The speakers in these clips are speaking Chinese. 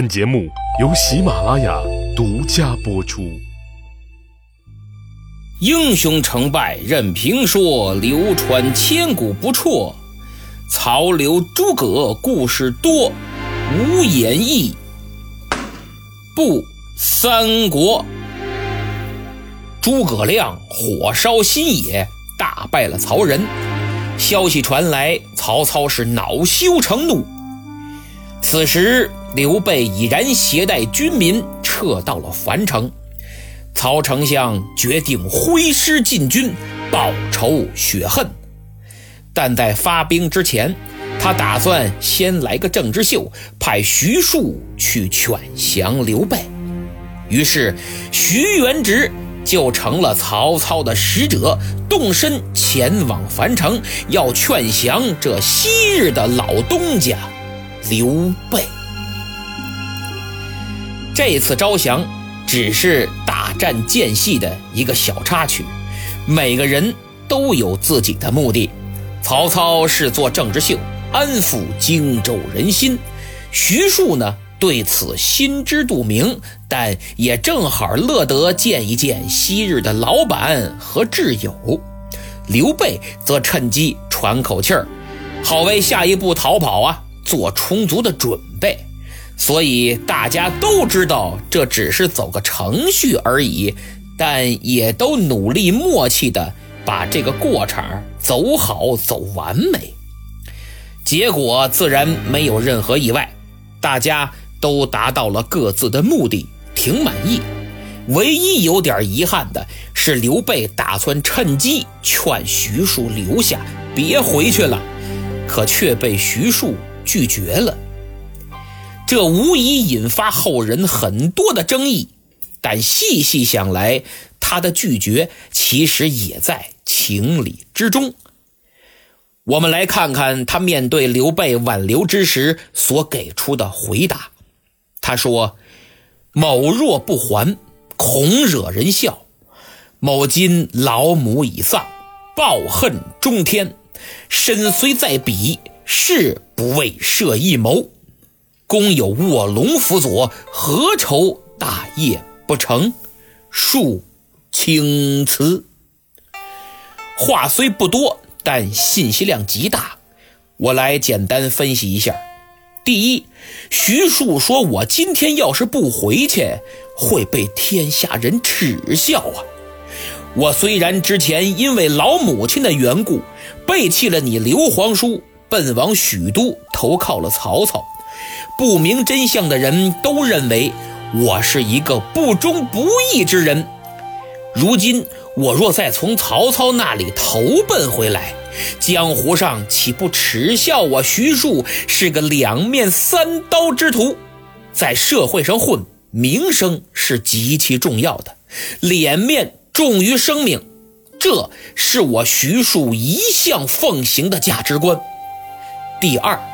本节目由喜马拉雅独家播出。英雄成败任评说，流传千古不辍。曹刘诸葛故事多，无演义不三国。诸葛亮火烧新野，大败了曹仁。消息传来，曹操是恼羞成怒。此时，刘备已然携带军民撤到了樊城。曹丞相决定挥师进军，报仇雪恨。但在发兵之前，他打算先来个政治秀，派徐庶去劝降刘备。于是，徐元直就成了曹操的使者，动身前往樊城，要劝降这昔日的老东家刘备。这次招降只是大战间隙的一个小插曲，每个人都有自己的目的。曹操是做政治秀，安抚荆州人心；徐庶呢，对此心知肚明，但也正好乐得见一见昔日的老板和挚友。刘备则趁机喘口气儿，好为下一步逃跑啊做充足的准备。所以大家都知道这只是走个程序而已，但也都努力默契的把这个过场走好走完美。结果自然没有任何意外，大家都达到了各自的目的，挺满意。唯一有点遗憾的是，刘备打算趁机劝徐庶留下，别回去了，可却被徐庶拒绝了。这无疑引发后人很多的争议，但细细想来，他的拒绝其实也在情理之中。我们来看看他面对刘备挽留之时所给出的回答。他说：“某若不还，恐惹人笑。某今老母已丧，抱恨中天，身虽在彼，誓不为设一谋。”公有卧龙辅佐，何愁大业不成？恕青辞。话虽不多，但信息量极大。我来简单分析一下。第一，徐庶说：“我今天要是不回去，会被天下人耻笑啊！我虽然之前因为老母亲的缘故，背弃了你刘皇叔，奔往许都投靠了曹操。”不明真相的人都认为我是一个不忠不义之人。如今我若再从曹操那里投奔回来，江湖上岂不耻笑我徐庶是个两面三刀之徒？在社会上混，名声是极其重要的，脸面重于生命，这是我徐庶一向奉行的价值观。第二。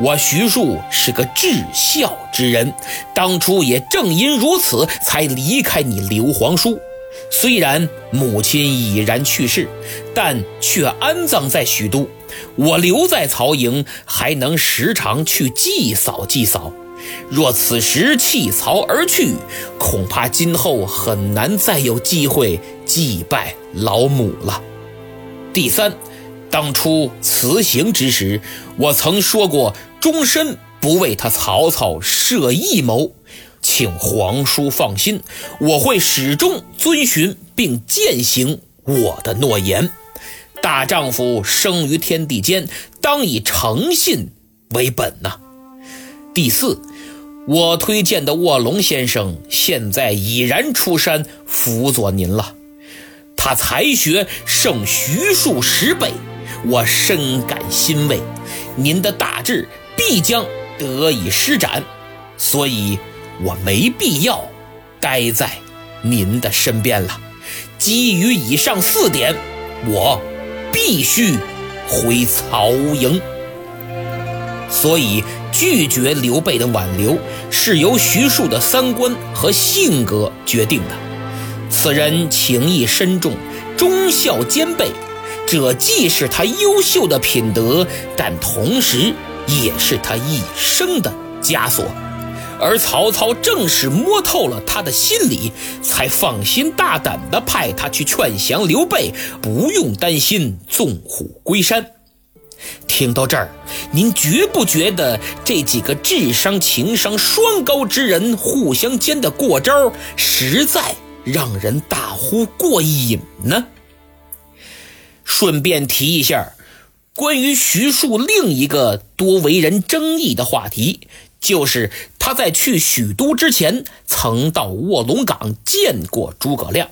我徐庶是个至孝之人，当初也正因如此才离开你刘皇叔。虽然母亲已然去世，但却安葬在许都。我留在曹营，还能时常去祭扫祭扫。若此时弃曹而去，恐怕今后很难再有机会祭拜老母了。第三。当初辞行之时，我曾说过，终身不为他曹操设一谋，请皇叔放心，我会始终遵循并践行我的诺言。大丈夫生于天地间，当以诚信为本呐。第四，我推荐的卧龙先生现在已然出山辅佐您了，他才学胜徐庶十倍。我深感欣慰，您的大志必将得以施展，所以我没必要待在您的身边了。基于以上四点，我必须回曹营。所以拒绝刘备的挽留，是由徐庶的三观和性格决定的。此人情义深重，忠孝兼备。这既是他优秀的品德，但同时也是他一生的枷锁。而曹操正是摸透了他的心理，才放心大胆地派他去劝降刘备，不用担心纵虎归山。听到这儿，您觉不觉得这几个智商情商双高之人互相间的过招，实在让人大呼过瘾呢？顺便提一下，关于徐庶另一个多为人争议的话题。就是他在去许都之前，曾到卧龙岗见过诸葛亮。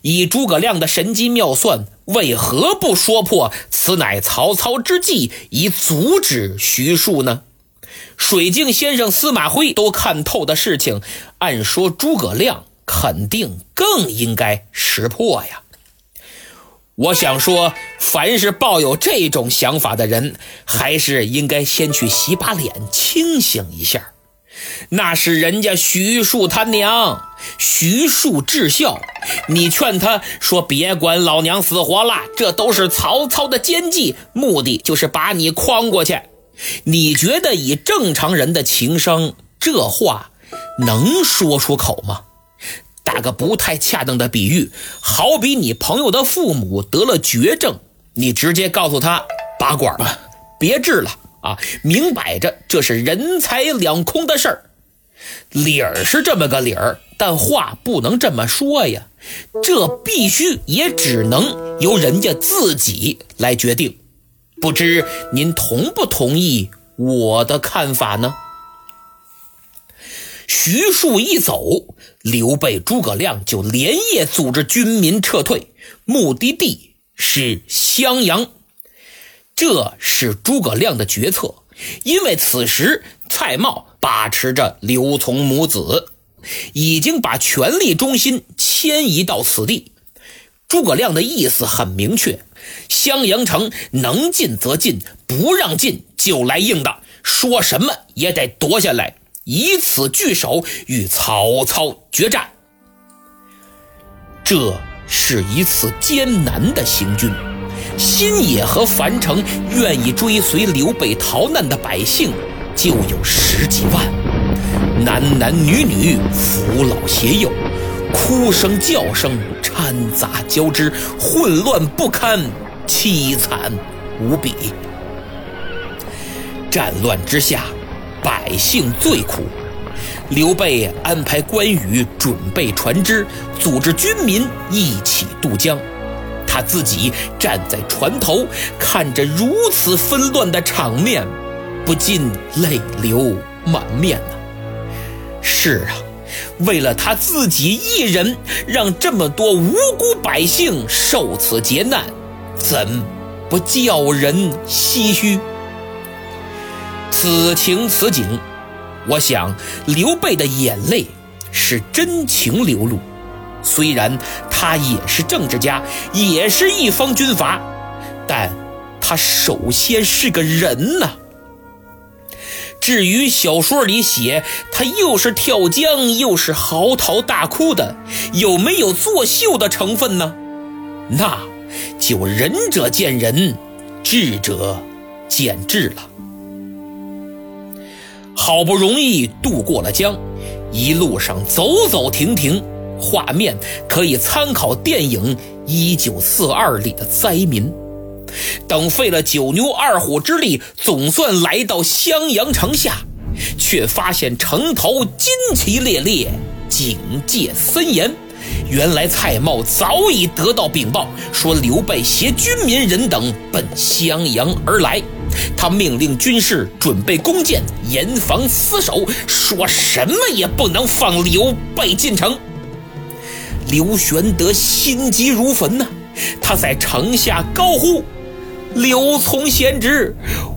以诸葛亮的神机妙算，为何不说破此乃曹操之计，以阻止徐庶呢？水镜先生司马徽都看透的事情，按说诸葛亮肯定更应该识破呀。我想说，凡是抱有这种想法的人，还是应该先去洗把脸，清醒一下。那是人家徐庶他娘，徐庶至孝，你劝他说别管老娘死活了，这都是曹操的奸计，目的就是把你诓过去。你觉得以正常人的情商，这话能说出口吗？打个不太恰当的比喻，好比你朋友的父母得了绝症，你直接告诉他拔管吧，别治了啊！明摆着这是人财两空的事儿，理儿是这么个理儿，但话不能这么说呀。这必须也只能由人家自己来决定。不知您同不同意我的看法呢？徐庶一走，刘备、诸葛亮就连夜组织军民撤退，目的地是襄阳。这是诸葛亮的决策，因为此时蔡瑁把持着刘琮母子，已经把权力中心迁移到此地。诸葛亮的意思很明确：襄阳城能进则进，不让进就来硬的，说什么也得夺下来。以此聚首与曹操决战，这是一次艰难的行军。新野和樊城愿意追随刘备逃难的百姓就有十几万，男男女女、扶老携幼，哭声叫声掺杂交织，混乱不堪，凄惨无比。战乱之下。百姓最苦，刘备安排关羽准备船只，组织军民一起渡江。他自己站在船头，看着如此纷乱的场面，不禁泪流满面呐。是啊，为了他自己一人，让这么多无辜百姓受此劫难，怎不叫人唏嘘？此情此景，我想刘备的眼泪是真情流露。虽然他也是政治家，也是一方军阀，但他首先是个人呐。至于小说里写他又是跳江又是嚎啕大哭的，有没有作秀的成分呢？那就仁者见仁，智者见智了。好不容易渡过了江，一路上走走停停，画面可以参考电影《一九四二》里的灾民。等费了九牛二虎之力，总算来到襄阳城下，却发现城头旌旗猎猎，警戒森严。原来蔡瑁早已得到禀报，说刘备携军民人等奔襄阳而来。他命令军士准备弓箭，严防死守，说什么也不能放刘备进城。刘玄德心急如焚呐，他在城下高呼：“刘琮贤侄，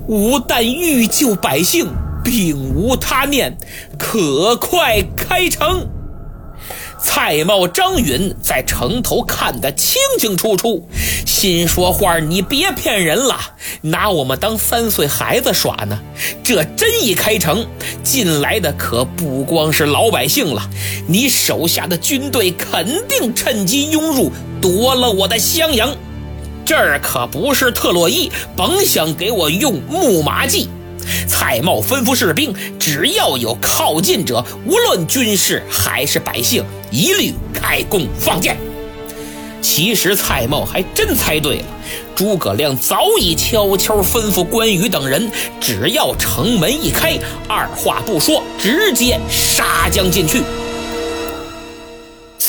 吾但欲救百姓，并无他念，可快开城。”蔡瑁、张允在城头看得清清楚楚，心说话：“你别骗人了，拿我们当三岁孩子耍呢。这真一开城，进来的可不光是老百姓了，你手下的军队肯定趁机拥入，夺了我的襄阳。这儿可不是特洛伊，甭想给我用木马计。蔡瑁吩咐士兵，只要有靠近者，无论军士还是百姓，一律开弓放箭。其实蔡瑁还真猜对了，诸葛亮早已悄悄吩咐关羽等人，只要城门一开，二话不说，直接杀将进去。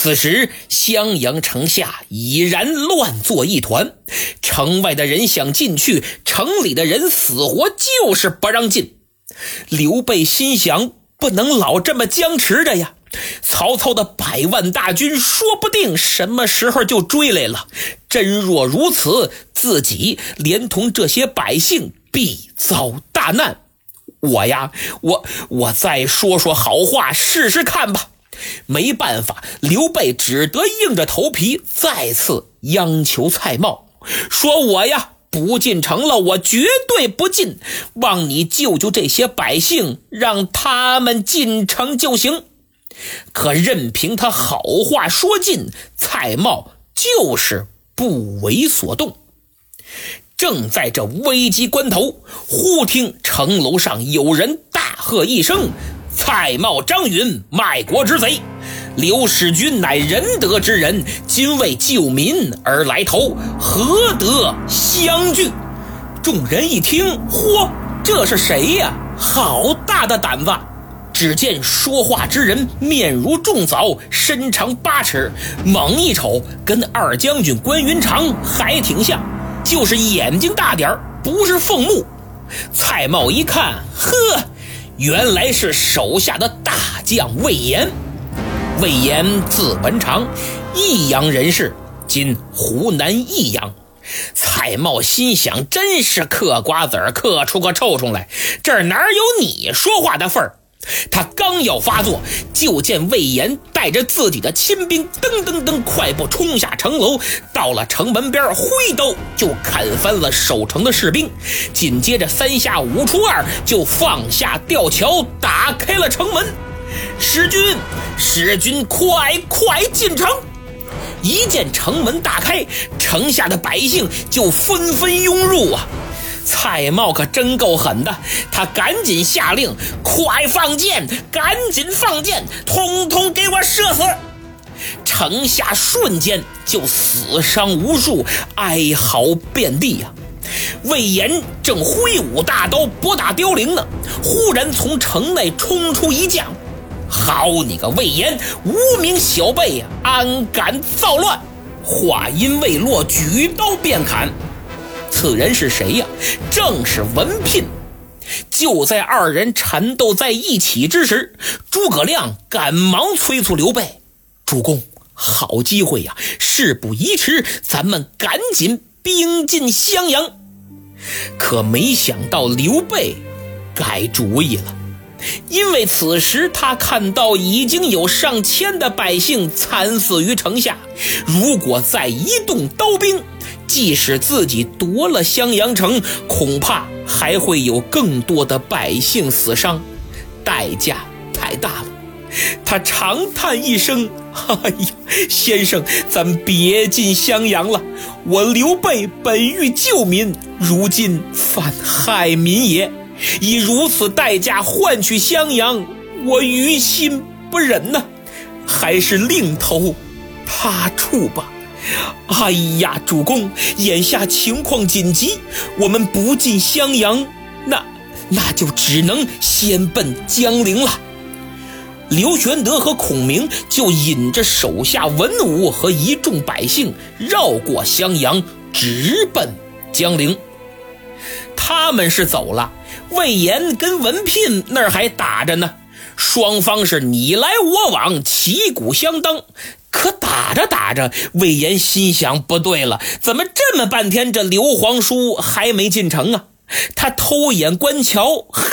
此时襄阳城下已然乱作一团，城外的人想进去，城里的人死活就是不让进。刘备心想，不能老这么僵持着呀。曹操的百万大军说不定什么时候就追来了。真若如此，自己连同这些百姓必遭大难。我呀，我我再说说好话试试看吧。没办法，刘备只得硬着头皮再次央求蔡瑁，说我呀不进城了，我绝对不进，望你救救这些百姓，让他们进城就行。可任凭他好话说尽，蔡瑁就是不为所动。正在这危急关头，忽听城楼上有人大喝一声：“蔡瑁、张允，卖国之贼！刘使君乃仁德之人，今为救民而来投，何得相拒？”众人一听，嚯，这是谁呀？好大的胆子！只见说话之人面如重枣，身长八尺，猛一瞅跟二将军关云长还挺像，就是眼睛大点儿，不是凤目。蔡瑁一看，呵，原来是手下的大将魏延。魏延字文长，益阳人士，今湖南益阳。蔡瑁心想，真是嗑瓜子儿嗑出个臭虫来，这儿哪有你说话的份儿？他刚要发作，就见魏延带着自己的亲兵噔噔噔快步冲下城楼，到了城门边，挥刀就砍翻了守城的士兵，紧接着三下五除二就放下吊桥，打开了城门。使君，使君，快快进城！一见城门大开，城下的百姓就纷纷涌入啊。蔡瑁可真够狠的，他赶紧下令：“快放箭，赶紧放箭，通通给我射死！”城下瞬间就死伤无数，哀嚎遍地呀。魏延正挥舞大刀拨打凋零呢，忽然从城内冲出一将：“好你个魏延，无名小辈呀，安敢造乱！”话音未落，举刀便砍。此人是谁呀？正是文聘。就在二人缠斗在一起之时，诸葛亮赶忙催促刘备：“主公，好机会呀！事不宜迟，咱们赶紧兵进襄阳。”可没想到刘备改主意了，因为此时他看到已经有上千的百姓惨死于城下，如果再一动刀兵，即使自己夺了襄阳城，恐怕还会有更多的百姓死伤，代价太大了。他长叹一声：“哎呀，先生，咱别进襄阳了。我刘备本欲救民，如今反害民也。以如此代价换取襄阳，我于心不忍呐，还是另投他处吧。”哎呀，主公，眼下情况紧急，我们不进襄阳，那那就只能先奔江陵了。刘玄德和孔明就引着手下文武和一众百姓绕过襄阳，直奔江陵。他们是走了，魏延跟文聘那儿还打着呢，双方是你来我往，旗鼓相当。可打着打着，魏延心想：不对了，怎么这么半天，这刘皇叔还没进城啊？他偷眼观瞧，嘿，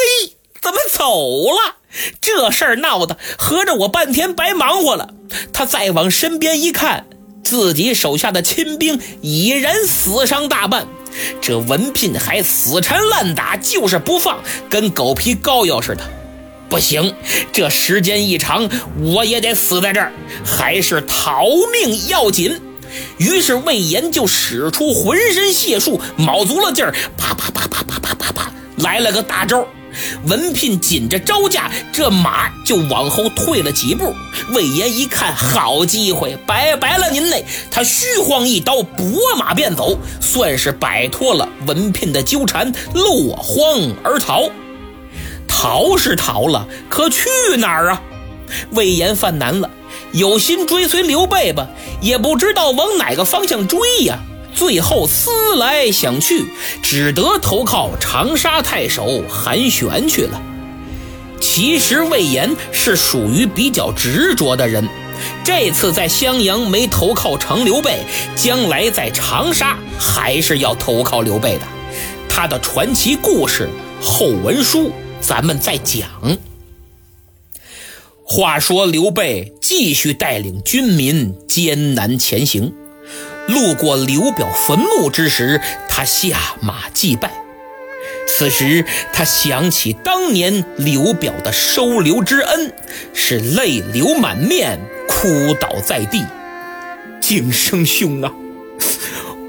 怎么走了？这事儿闹的，合着我半天白忙活了。他再往身边一看，自己手下的亲兵已然死伤大半，这文聘还死缠烂打，就是不放，跟狗皮膏药似的。不行，这时间一长，我也得死在这儿，还是逃命要紧。于是魏延就使出浑身解数，卯足了劲儿，啪啪啪啪啪啪啪啪，来了个大招。文聘紧着招架，这马就往后退了几步。魏延一看，好机会，拜拜了您嘞！他虚晃一刀，拨马便走，算是摆脱了文聘的纠缠，落荒而逃。逃是逃了，可去哪儿啊？魏延犯难了，有心追随刘备吧，也不知道往哪个方向追呀。最后思来想去，只得投靠长沙太守韩玄去了。其实魏延是属于比较执着的人，这次在襄阳没投靠成刘备，将来在长沙还是要投靠刘备的。他的传奇故事后文书咱们再讲。话说刘备继续带领军民艰难前行。路过刘表坟墓之时，他下马祭拜。此时他想起当年刘表的收留之恩，是泪流满面，哭倒在地。景生兄啊，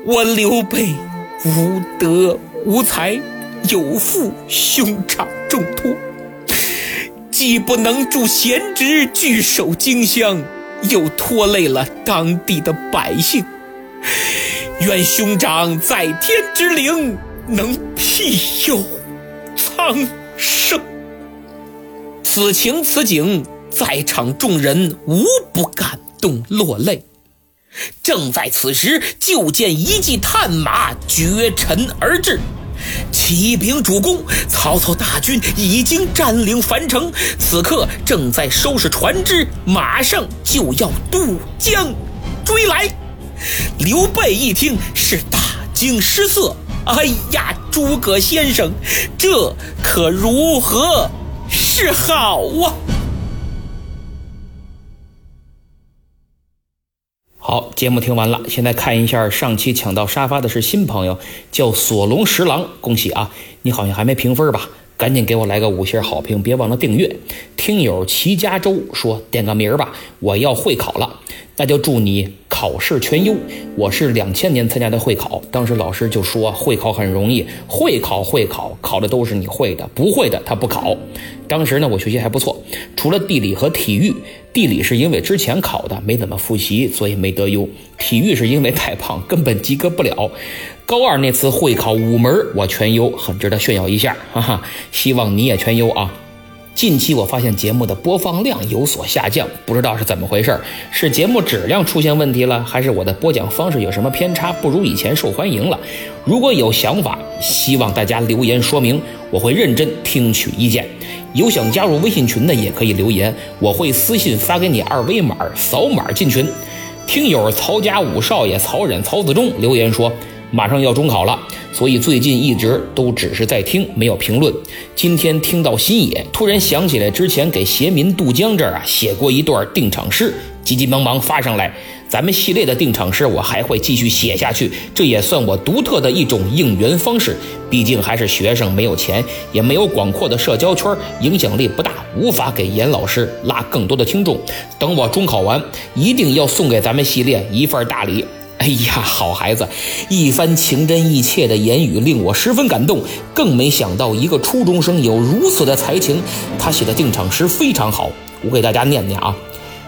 我刘备无德无才，有负兄长重托，既不能助贤侄据守荆襄，又拖累了当地的百姓。愿兄长在天之灵能庇佑苍生。此情此景，在场众人无不感动落泪。正在此时，就见一骑探马绝尘而至，启禀主公，曹操大军已经占领樊城，此刻正在收拾船只，马上就要渡江追来。刘备一听是大惊失色，哎呀，诸葛先生，这可如何是好啊？好，节目听完了，现在看一下上期抢到沙发的是新朋友，叫索隆十郎，恭喜啊！你好像还没评分吧？赶紧给我来个五星好评，别忘了订阅。听友齐家洲说点个名儿吧，我要会考了。那就祝你考试全优。我是两千年参加的会考，当时老师就说会考很容易，会考会考考的都是你会的，不会的他不考。当时呢，我学习还不错，除了地理和体育。地理是因为之前考的没怎么复习，所以没得优。体育是因为太胖，根本及格不了。高二那次会考五门我全优，很值得炫耀一下，哈哈。希望你也全优啊。近期我发现节目的播放量有所下降，不知道是怎么回事是节目质量出现问题了，还是我的播讲方式有什么偏差，不如以前受欢迎了？如果有想法，希望大家留言说明，我会认真听取意见。有想加入微信群的也可以留言，我会私信发给你二维码，扫码进群。听友曹家五少爷曹忍曹子忠留言说。马上要中考了，所以最近一直都只是在听，没有评论。今天听到新野，突然想起来之前给邪民渡江这儿啊写过一段定场诗，急急忙忙发上来。咱们系列的定场诗我还会继续写下去，这也算我独特的一种应援方式。毕竟还是学生，没有钱，也没有广阔的社交圈，影响力不大，无法给严老师拉更多的听众。等我中考完，一定要送给咱们系列一份大礼。哎呀，好孩子，一番情真意切的言语令我十分感动，更没想到一个初中生有如此的才情。他写的定场诗非常好，我给大家念念啊：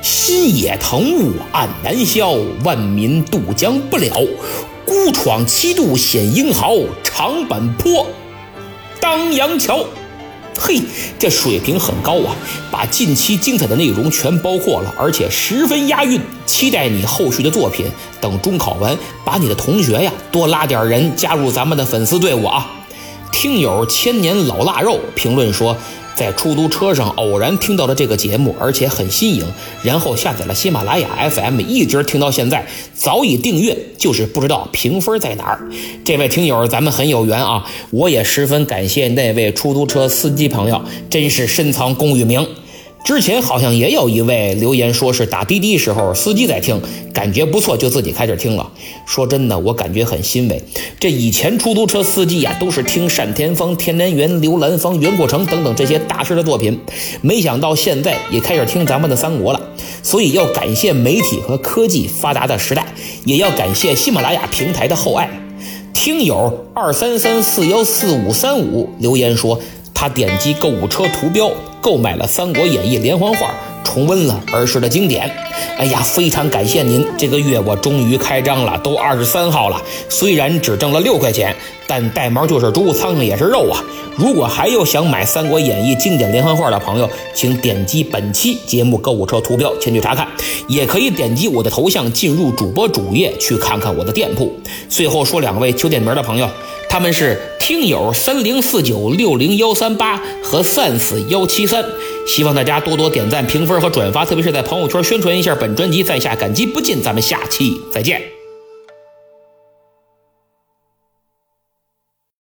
心野藤雾暗难消，万民渡江不了。孤闯七渡显英豪，长坂坡当阳桥。嘿，这水平很高啊，把近期精彩的内容全包括了，而且十分押韵。期待你后续的作品。等中考完，把你的同学呀多拉点人加入咱们的粉丝队伍啊！听友千年老腊肉评论说。在出租车上偶然听到了这个节目，而且很新颖，然后下载了喜马拉雅 FM，一直听到现在，早已订阅，就是不知道评分在哪儿。这位听友，咱们很有缘啊！我也十分感谢那位出租车司机朋友，真是深藏功与名。之前好像也有一位留言说是打滴滴时候司机在听，感觉不错就自己开始听了。说真的，我感觉很欣慰。这以前出租车司机呀都是听单田芳、田连元、刘兰芳、袁阔成等等这些大师的作品，没想到现在也开始听咱们的三国了。所以要感谢媒体和科技发达的时代，也要感谢喜马拉雅平台的厚爱。听友二三三四幺四五三五留言说，他点击购物车图标购买了《三国演义》连环画。重温了儿时的经典，哎呀，非常感谢您！这个月我终于开张了，都二十三号了。虽然只挣了六块钱，但带毛就是猪，苍蝇也是肉啊！如果还有想买《三国演义》经典连环画的朋友，请点击本期节目购物车图标前去查看，也可以点击我的头像进入主播主页去看看我的店铺。最后说两位求点名的朋友，他们是听友三零四九六零幺三八和 sans 幺七三。希望大家多多点赞、评分和转发，特别是在朋友圈宣传一下本专辑，在下感激不尽。咱们下期再见。